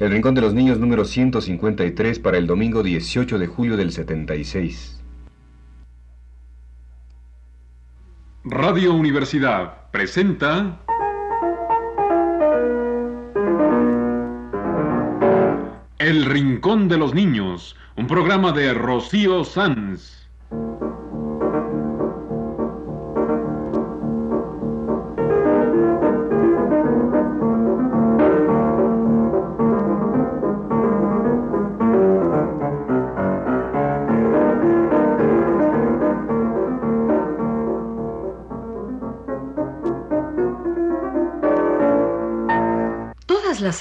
El Rincón de los Niños número 153 para el domingo 18 de julio del 76. Radio Universidad presenta El Rincón de los Niños, un programa de Rocío Sanz.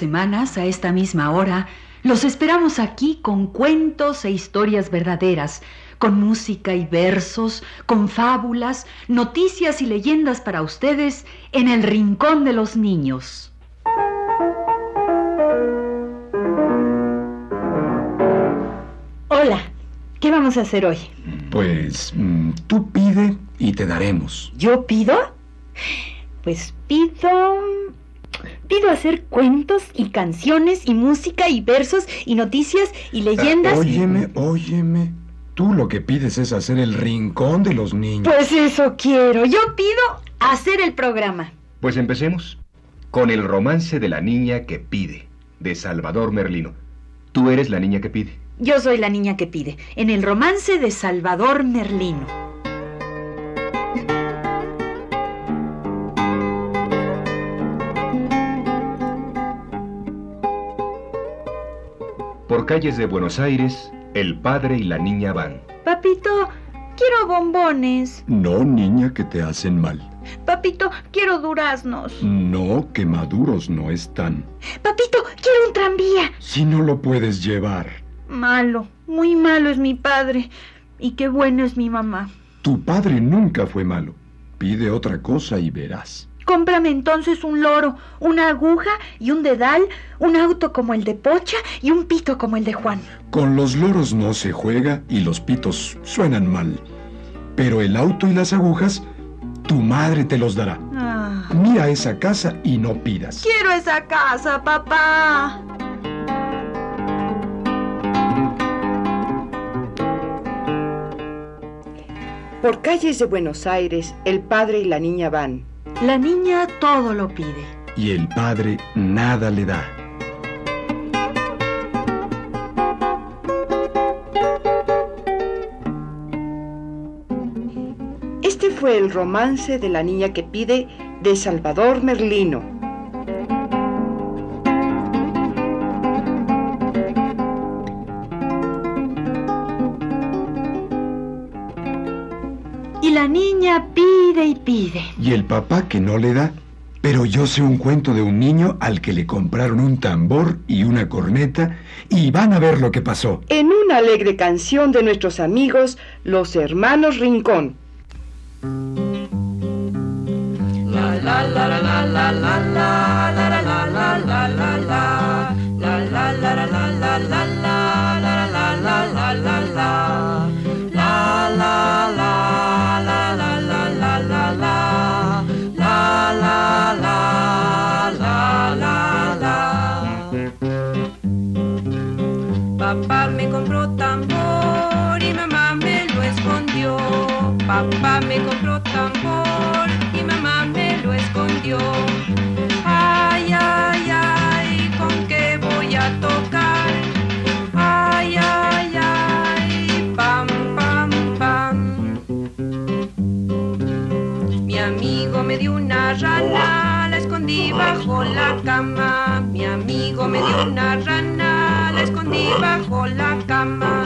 Semanas, a esta misma hora, los esperamos aquí con cuentos e historias verdaderas, con música y versos, con fábulas, noticias y leyendas para ustedes en el Rincón de los Niños. Hola, ¿qué vamos a hacer hoy? Pues mm, tú pide y te daremos. ¿Yo pido? Pues pido... Pido hacer cuentos y canciones y música y versos y noticias y leyendas. Óyeme, óyeme. Tú lo que pides es hacer el rincón de los niños. Pues eso quiero. Yo pido hacer el programa. Pues empecemos con el romance de la niña que pide, de Salvador Merlino. Tú eres la niña que pide. Yo soy la niña que pide, en el romance de Salvador Merlino. Por calles de Buenos Aires, el padre y la niña van. Papito, quiero bombones. No, niña, que te hacen mal. Papito, quiero duraznos. No, que maduros no están. Papito, quiero un tranvía. Si no lo puedes llevar. Malo, muy malo es mi padre. Y qué bueno es mi mamá. Tu padre nunca fue malo. Pide otra cosa y verás. Cómprame entonces un loro, una aguja y un dedal, un auto como el de Pocha y un pito como el de Juan. Con los loros no se juega y los pitos suenan mal. Pero el auto y las agujas, tu madre te los dará. Ah, Mira esa casa y no pidas. quiero esa casa, papá. Por calles de Buenos Aires, el padre y la niña van. La niña todo lo pide. Y el padre nada le da. Este fue el romance de la niña que pide de Salvador Merlino. Niña pide y pide. Y el papá que no le da. Pero yo sé un cuento de un niño al que le compraron un tambor y una corneta y van a ver lo que pasó. En una alegre canción de nuestros amigos, los hermanos Rincón. Papá Papá me compró tambor y mamá me lo escondió. Ay, ay, ay, ¿con qué voy a tocar? Ay, ay, ay, pam, pam, pam. Mi amigo me dio una rana, la escondí bajo la cama. Mi amigo me dio una rana, la escondí bajo la cama.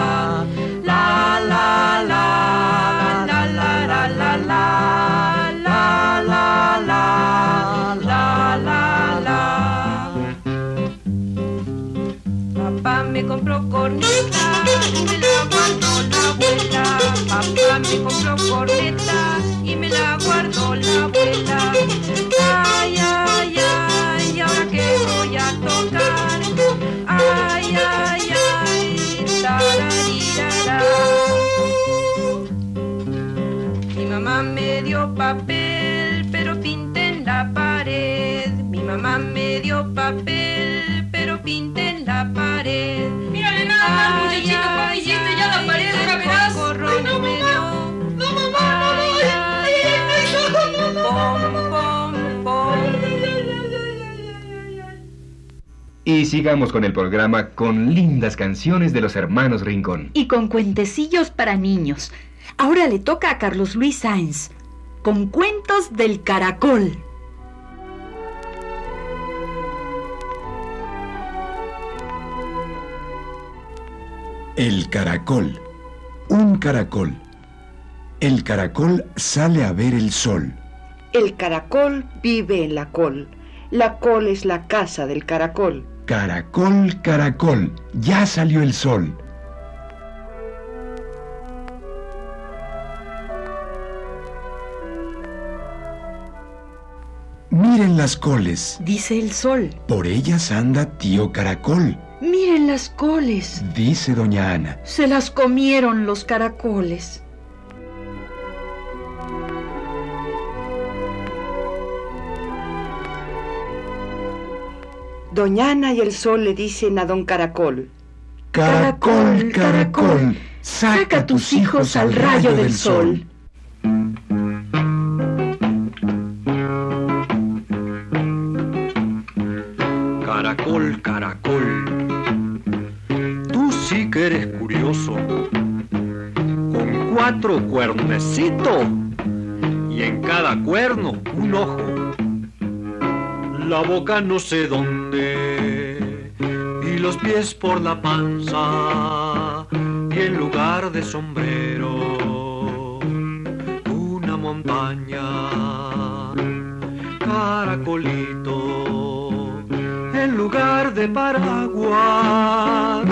papá me compró corneta y me la guardó la abuela. Ay, ay, ay, ahora que voy a tocar. Ay, ay, ay, tararirara. Mi mamá me dio papel, pero pinté en la pared. Mi mamá me dio papel, pero pinté Y sigamos con el programa con lindas canciones de los hermanos Rincón. Y con cuentecillos para niños. Ahora le toca a Carlos Luis Sáenz. Con cuentos del caracol. El caracol. Un caracol. El caracol sale a ver el sol. El caracol vive en la col. La col es la casa del caracol. Caracol, caracol, ya salió el sol. Miren las coles, Dice el sol. por ellas anda tío caracol, Miren las coles. dice doña Ana. Se las comieron los caracoles. Doña Ana y el sol le dicen a don caracol. Caracol, caracol, saca tus hijos al rayo del sol. Caracol, caracol, tú sí que eres curioso, con cuatro cuernecitos y en cada cuerno un ojo, la boca no sé dónde y los pies por la panza y en lugar de sombrero una montaña, caracolito, en lugar de paraguas.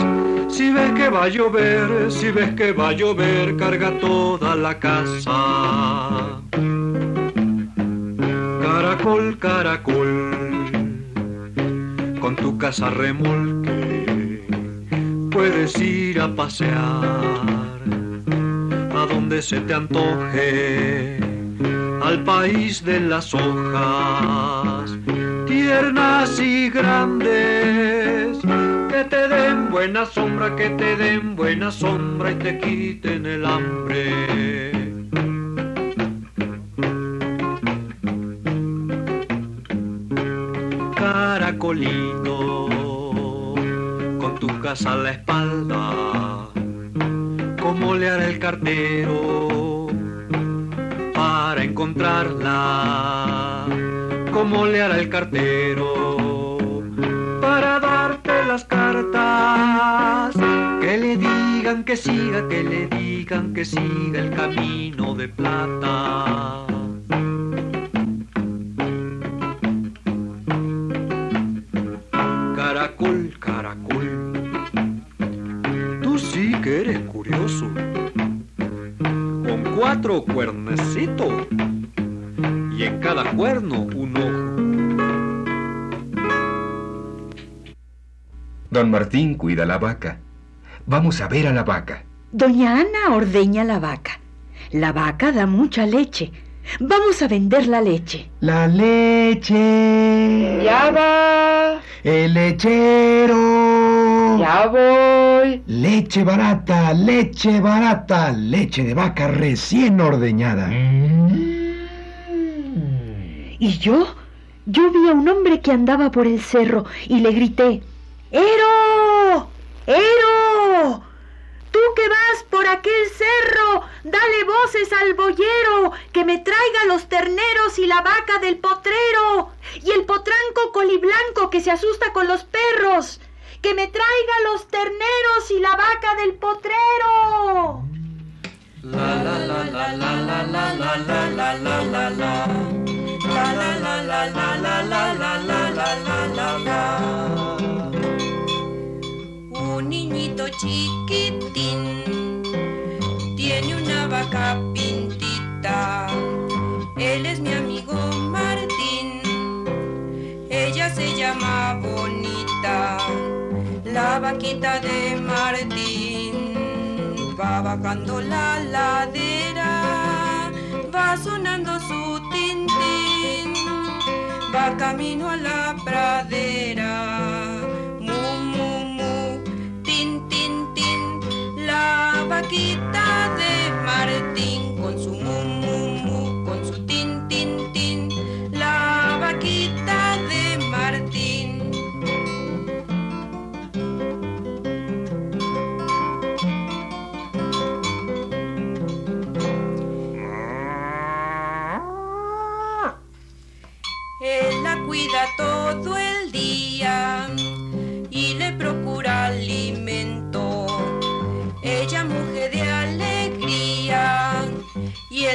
Si ves que va a llover, si ves que va a llover, carga toda la casa. Caracol, caracol, con tu casa remolque, puedes ir a pasear a donde se te antoje, al país de las hojas, tiernas y grandes, que te den buena sombra, que te den buena sombra y te quiten el hambre. Con tu casa a la espalda, ¿cómo le hará el cartero para encontrarla? ¿Cómo le hará el cartero para darte las cartas? Que le digan que siga, que le digan que siga el camino de plata. Cuatro cuernecitos y en cada cuerno un ojo. Don Martín cuida la vaca. Vamos a ver a la vaca. Doña Ana ordeña la vaca. La vaca da mucha leche. Vamos a vender la leche. La leche. Ya va, El lechero. Ya voy. Leche barata, leche barata, leche de vaca recién ordeñada. Y yo, yo vi a un hombre que andaba por el cerro y le grité, ¡Ero! ¡Ero! Tú que vas por aquel cerro, dale voces al boyero, que me traiga los terneros y la vaca del potrero, y el potranco coliblanco que se asusta con los perros, que me traiga los terneros y la vaca del potrero. La la la la la la la la la la la la la. La la la la la la la la la. Un niñito chiquitín tiene una vaca pintita. Él es mi amigo Martín. Ella se llama Bonita. La vaquita de Martín va bajando la ladera. va sonando su tintín, va camino a la pradera.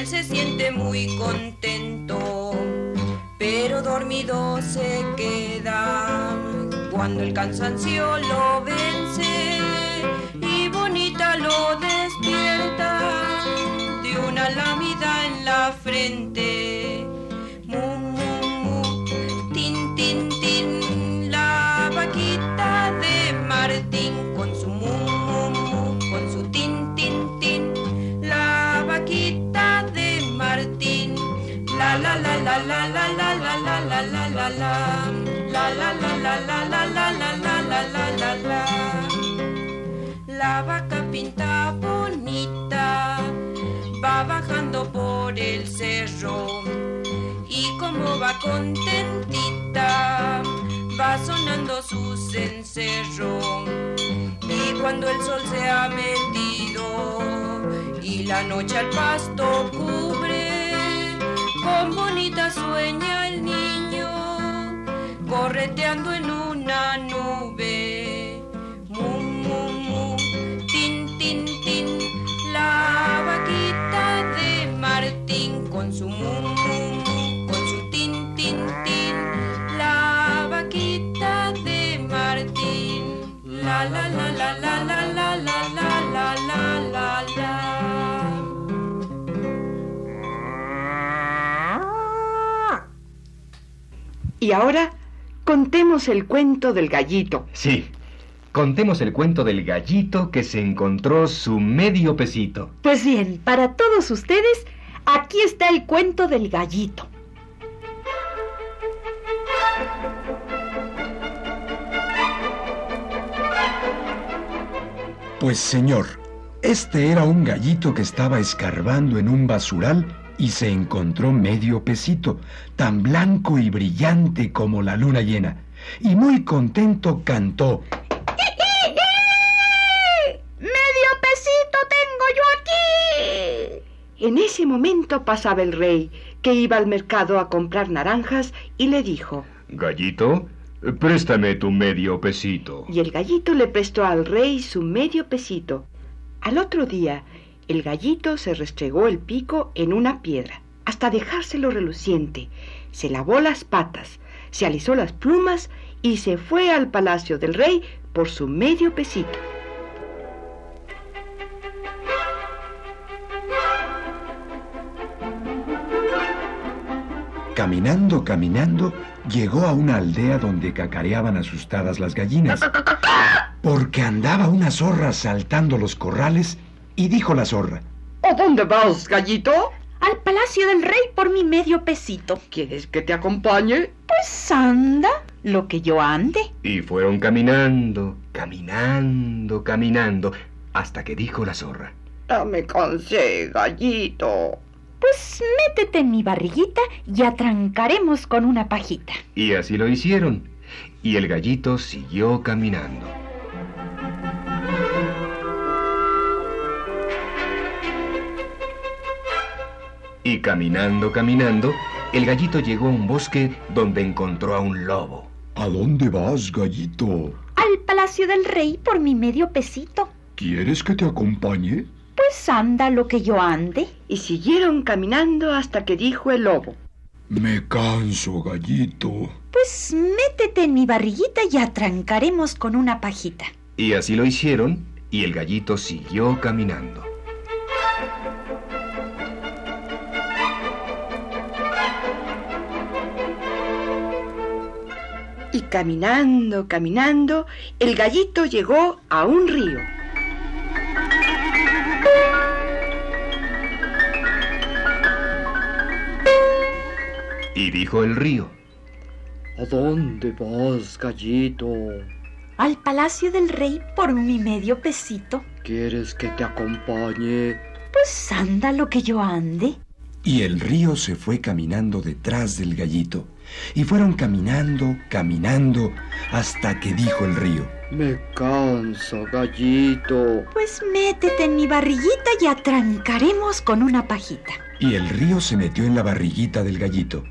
Él se siente muy contento. Pero dormido se queda cuando el cansancio lo vence y bonita lo despierta por el cerro. Y como va contentita va sonando su cencerro. Y cuando el sol se ha metido y la noche al pasto cubre con bonita sueña el niño correteando en una ahora contemos el cuento del gallito. Sí. Contemos el cuento del gallito que se encontró su medio pesito. Pues bien, para todos ustedes, aquí está el cuento del gallito. Pues señor, este era un gallito que estaba escarbando en un basural y se encontró medio pesito, tan blanco y brillante como la luna llena. Y muy contento cantó. ¡Medio pesito tengo yo aquí! En ese momento pasaba el rey, que iba al mercado a comprar naranjas, y le dijo, Gallito, préstame tu medio pesito. y el gallito le prestó al rey su medio pesito. Al otro día, el gallito se restregó el pico en una piedra, hasta dejárselo reluciente, se lavó las patas, se alisó las plumas y se fue al palacio del rey por su medio pesito. Caminando, caminando, llegó a una aldea donde cacareaban asustadas las gallinas. Porque andaba una zorra saltando los corrales y dijo la zorra. ¿A dónde vas, gallito? Al palacio del rey por mi medio pesito. ¿Quieres que te acompañe? Pues anda, lo que yo ande. Y fueron caminando, caminando, caminando, hasta que dijo la zorra. Ya me cansé, gallito. Pues métete en mi barriguita y atrancaremos con una pajita. Y así lo hicieron. Y el gallito siguió caminando. Y caminando, caminando, el gallito llegó a un bosque donde encontró a un lobo. ¿A dónde vas, gallito? Al palacio del rey por mi medio pesito. ¿Quieres que te acompañe? Pues anda lo que yo ande. Y siguieron caminando hasta que dijo el lobo. Me canso, gallito. Pues métete en mi barriguita y atrancaremos con una pajita. Y así lo hicieron, y el gallito siguió caminando. Caminando, caminando, el gallito llegó a un río. Y dijo el río, ¿A dónde vas, gallito? Al palacio del rey por mi medio pesito. ¿Quieres que te acompañe? Pues anda lo que yo ande. Y el río se fue caminando detrás del gallito. Y fueron caminando, caminando, hasta que dijo el río. Me canso, gallito. Pues métete en mi barriguita y atrancaremos con una pajita. Y el río se metió en la barriguita del gallito.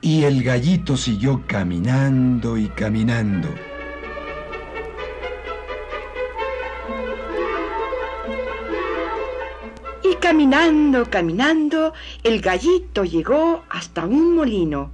Y el gallito siguió caminando y caminando. Y caminando, caminando, el gallito llegó hasta un molino.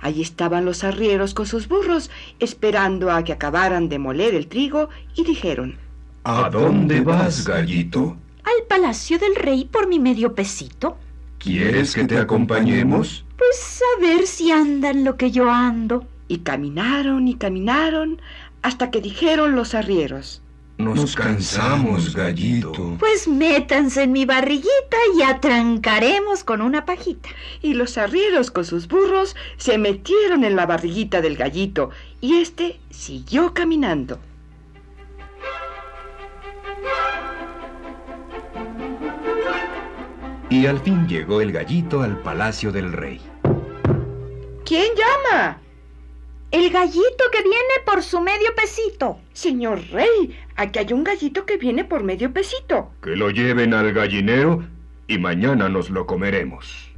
Allí estaban los arrieros con sus burros, esperando a que acabaran de moler el trigo, y dijeron, ¿A dónde vas, gallito? Al palacio del rey por mi medio pesito. ¿Quieres que te acompañemos? Pues a ver si andan lo que yo ando. y caminaron y caminaron, hasta que dijeron los arrieros, Nos cansamos, gallito. Pues métanse en mi barriguita y atrancaremos con una pajita. y los arrieros con sus burros se metieron en la barriguita del gallito, y éste siguió caminando. Y al fin llegó el gallito al palacio del rey. ¿Quién llama? El gallito que viene por su medio pesito. Señor rey, aquí hay un gallito que viene por medio pesito. Que lo lleven al gallinero y mañana nos lo comeremos.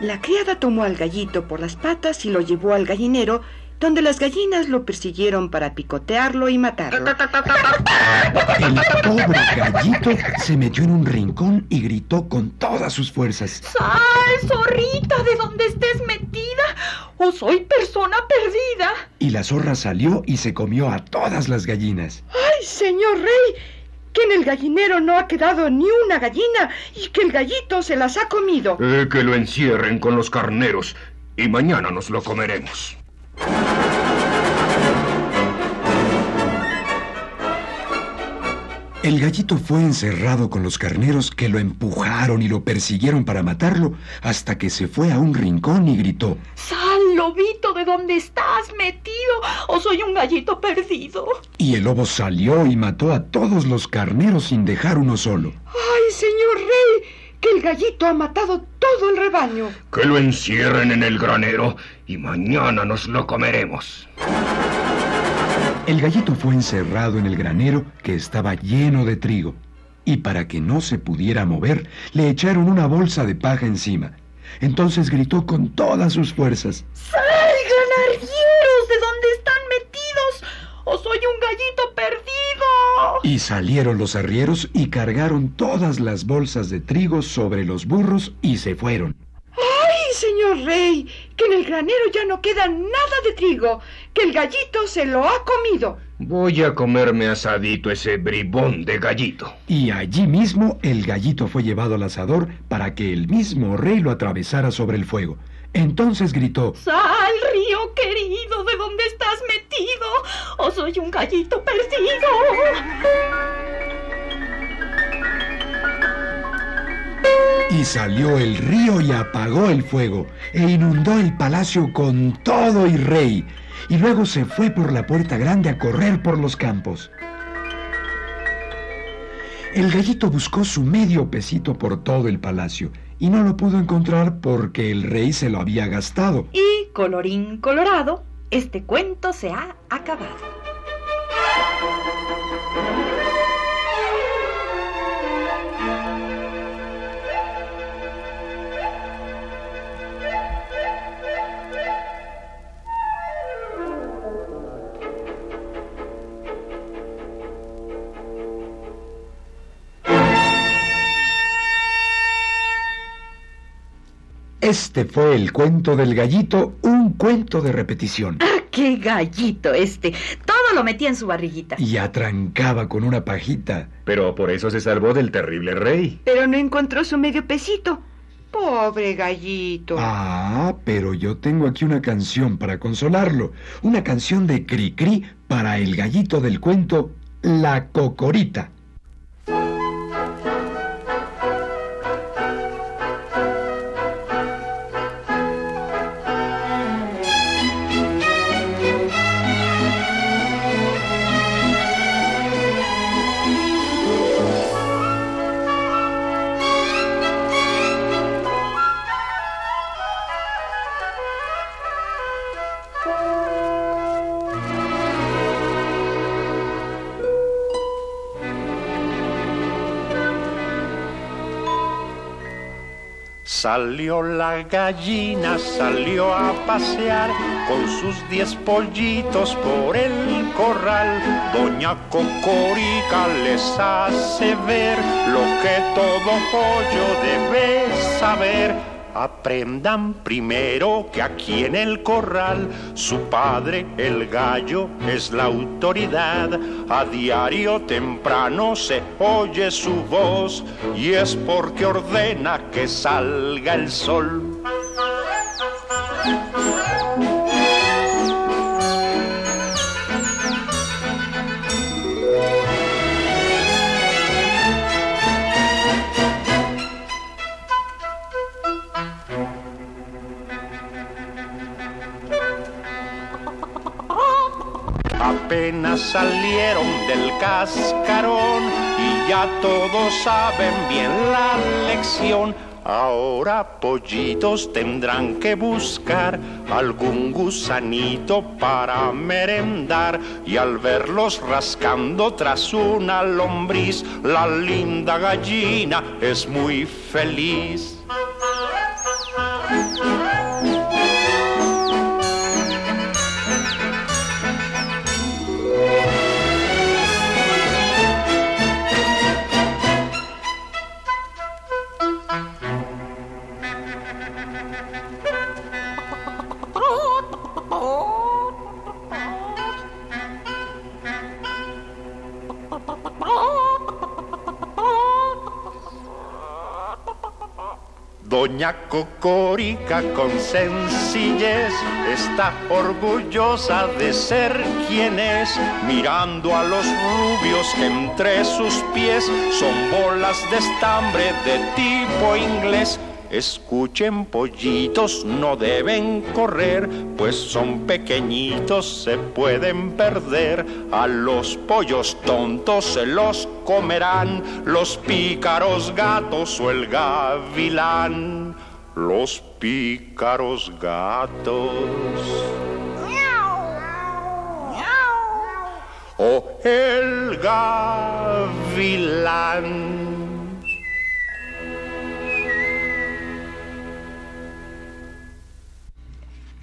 La criada tomó al gallito por las patas y lo llevó al gallinero, donde las gallinas lo persiguieron para picotearlo y matarlo. El pobre gallito se metió en un rincón y gritó con todas sus fuerzas. ¡Sal, zorrita, de donde estés metida! ¡O soy persona perdida! Y la zorra salió y se comió a todas las gallinas. ¡Ay, señor rey! Que en el gallinero no ha quedado ni una gallina y que el gallito se las ha comido. Eh, que lo encierren con los carneros y mañana nos lo comeremos. El gallito fue encerrado con los carneros que lo empujaron y lo persiguieron para matarlo hasta que se fue a un rincón y gritó. ¡Sal, lobito, de donde estás metido! ¡O soy un gallito perdido! Y el lobo salió y mató a todos los carneros sin dejar uno solo. ¡Ay, señor rey! Que el gallito ha matado todo el rebaño. Que lo encierren en el granero y mañana nos lo comeremos. El gallito fue encerrado en el granero que estaba lleno de trigo, y para que no se pudiera mover, le echaron una bolsa de paja encima. Entonces gritó con todas sus fuerzas. ¡Salgan, arrieros, de donde están metidos! ¡O soy un gallito perdido! Y salieron los arrieros y cargaron todas las bolsas de trigo sobre los burros y se fueron. ¡Ay, señor rey! Que en el granero ya no queda nada de trigo. Que el gallito se lo ha comido. Voy a comerme asadito ese bribón de gallito. Y allí mismo el gallito fue llevado al asador para que el mismo rey lo atravesara sobre el fuego. Entonces gritó, ¡Sal, río querido, de donde estás metido! ¡O soy un gallito perdido! Y salió el río y apagó el fuego, e inundó el palacio con todo y rey, y luego se fue por la puerta grande a correr por los campos. El gallito buscó su medio pesito por todo el palacio, y no lo pudo encontrar porque el rey se lo había gastado. Y colorín colorado, este cuento se ha acabado. Este fue el cuento del gallito, un cuento de repetición. ¡Ah, qué gallito este! Todo lo metía en su barriguita. Y atrancaba con una pajita. Pero por eso se salvó del terrible rey. Pero no encontró su medio pesito. Pobre gallito. Ah, pero yo tengo aquí una canción para consolarlo. Una canción de Cricri para el gallito del cuento La Cocorita. Salió la gallina, salió a pasear con sus diez pollitos por el corral. Doña Cocorica les hace ver lo que todo pollo debe saber Aprendan primero que aquí en el corral su padre, el gallo, es la autoridad. A diario temprano se oye su voz y es porque ordena que salga el sol. Apenas salieron del cascarón y ya todos saben bien la lección. Ahora pollitos tendrán que buscar algún gusanito para merendar y al verlos rascando tras una lombriz, la linda gallina es muy feliz. Doña Cocorica con sencillez está orgullosa de ser quien es, mirando a los rubios entre sus pies son bolas de estambre de tipo inglés Escuchen pollitos, no deben correr, pues son pequeñitos, se pueden perder. A los pollos tontos se los comerán los pícaros gatos o el gavilán. Los pícaros gatos. O el gavilán.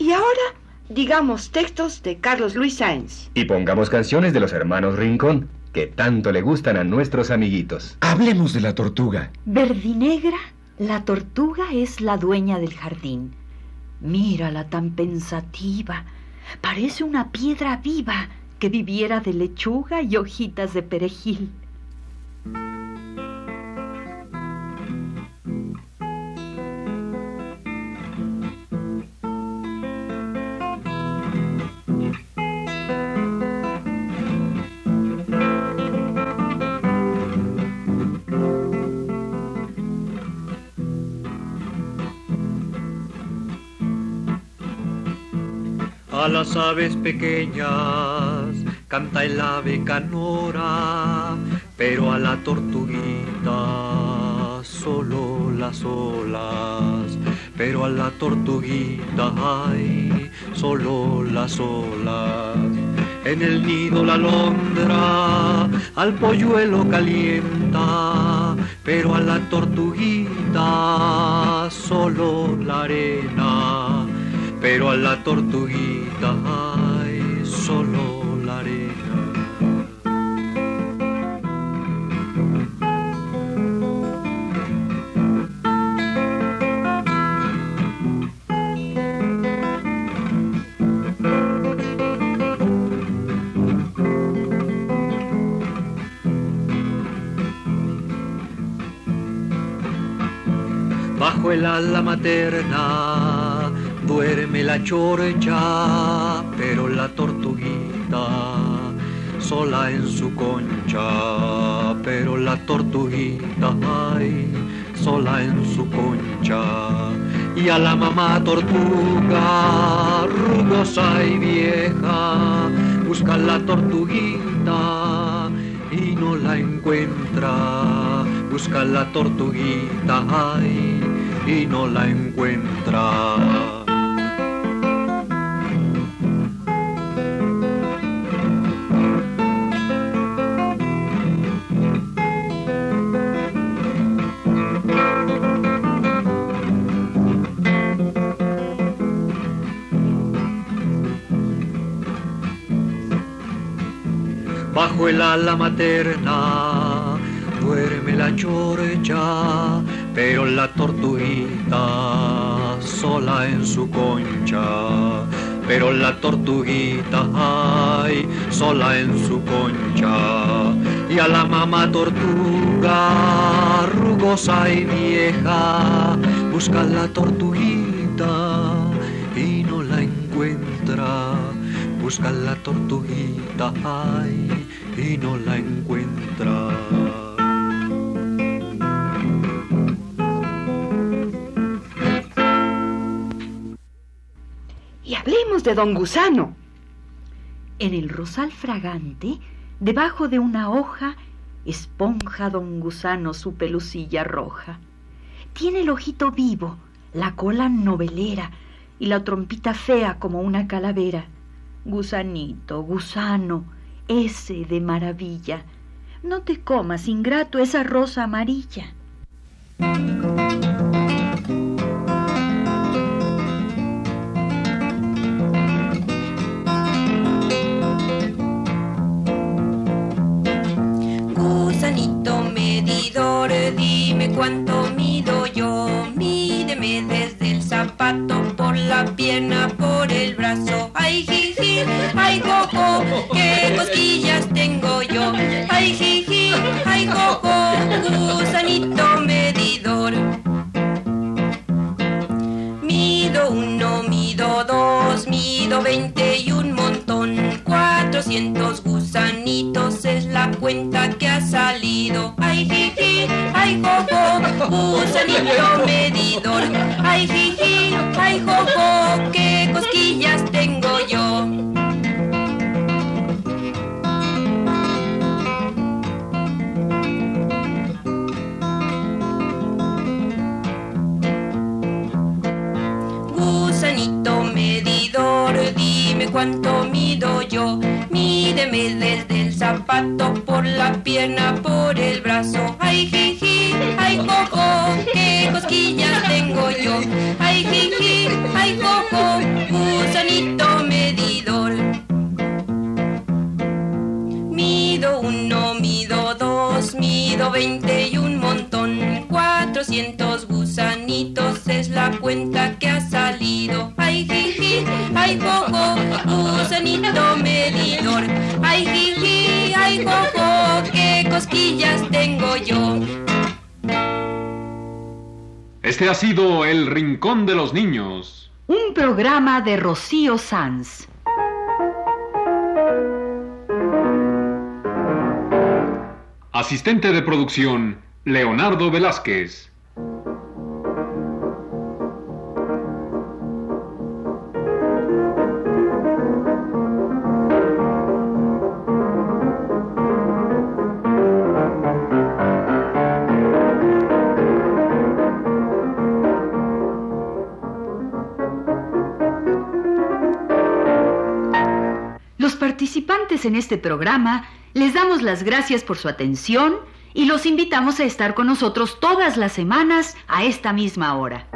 Y ahora digamos textos de Carlos Luis Sáenz. Y pongamos canciones de los hermanos Rincón, que tanto le gustan a nuestros amiguitos. Hablemos de la tortuga. Verdinegra, la tortuga es la dueña del jardín. Mírala tan pensativa. Parece una piedra viva que viviera de lechuga y hojitas de perejil. A las aves pequeñas canta el ave canora, pero a la tortuguita solo las olas, pero a la tortuguita hay solo las olas. En el nido la alondra al polluelo calienta, pero a la tortuguita solo la arena pero a la tortuguita hay solo la arena. Bajo el ala materna duerme la chorcha, pero la tortuguita sola en su concha, pero la tortuguita ay, sola en su concha. Y a la mamá tortuga, rugosa y vieja, busca la tortuguita y no la encuentra. Busca la tortuguita ay, y no la encuentra. Ala materna duerme la chorcha, pero la tortuguita sola en su concha. Pero la tortuguita, ay, sola en su concha. Y a la mamá tortuga, rugosa y vieja, busca la tortuguita y no la encuentra. Busca la tortuguita, ay, y no la encuentra. Y hablemos de don Gusano. En el rosal fragante, debajo de una hoja, esponja don Gusano su pelucilla roja. Tiene el ojito vivo, la cola novelera y la trompita fea como una calavera. Gusanito, gusano, ese de maravilla, no te comas, ingrato, esa rosa amarilla. Cuánto mido yo. Mídeme desde el zapato, por la pierna, por el brazo. Ay, jiji, ay, jojo, qué cosquillas tengo yo. Ay, jiji, ay, jojo, gusanito medidor. Mido uno, mido dos, mido veinte y un montón. Cuatrocientos gusanitos es la cuenta que ha salido. Ay, jojo, gusanito medidor. Ay, jiji, ay, jojo, qué cosquillas tengo yo. Este ha sido El Rincón de los Niños. Un programa de Rocío Sanz. Asistente de producción, Leonardo Velázquez. En este programa les damos las gracias por su atención y los invitamos a estar con nosotros todas las semanas a esta misma hora.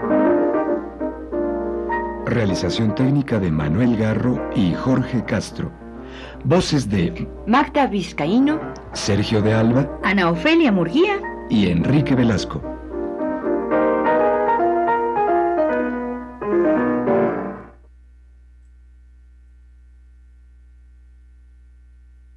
Realización técnica de Manuel Garro y Jorge Castro. Voces de Magda Vizcaíno, Sergio de Alba Ana Ofelia Murguía. y Enrique Velasco.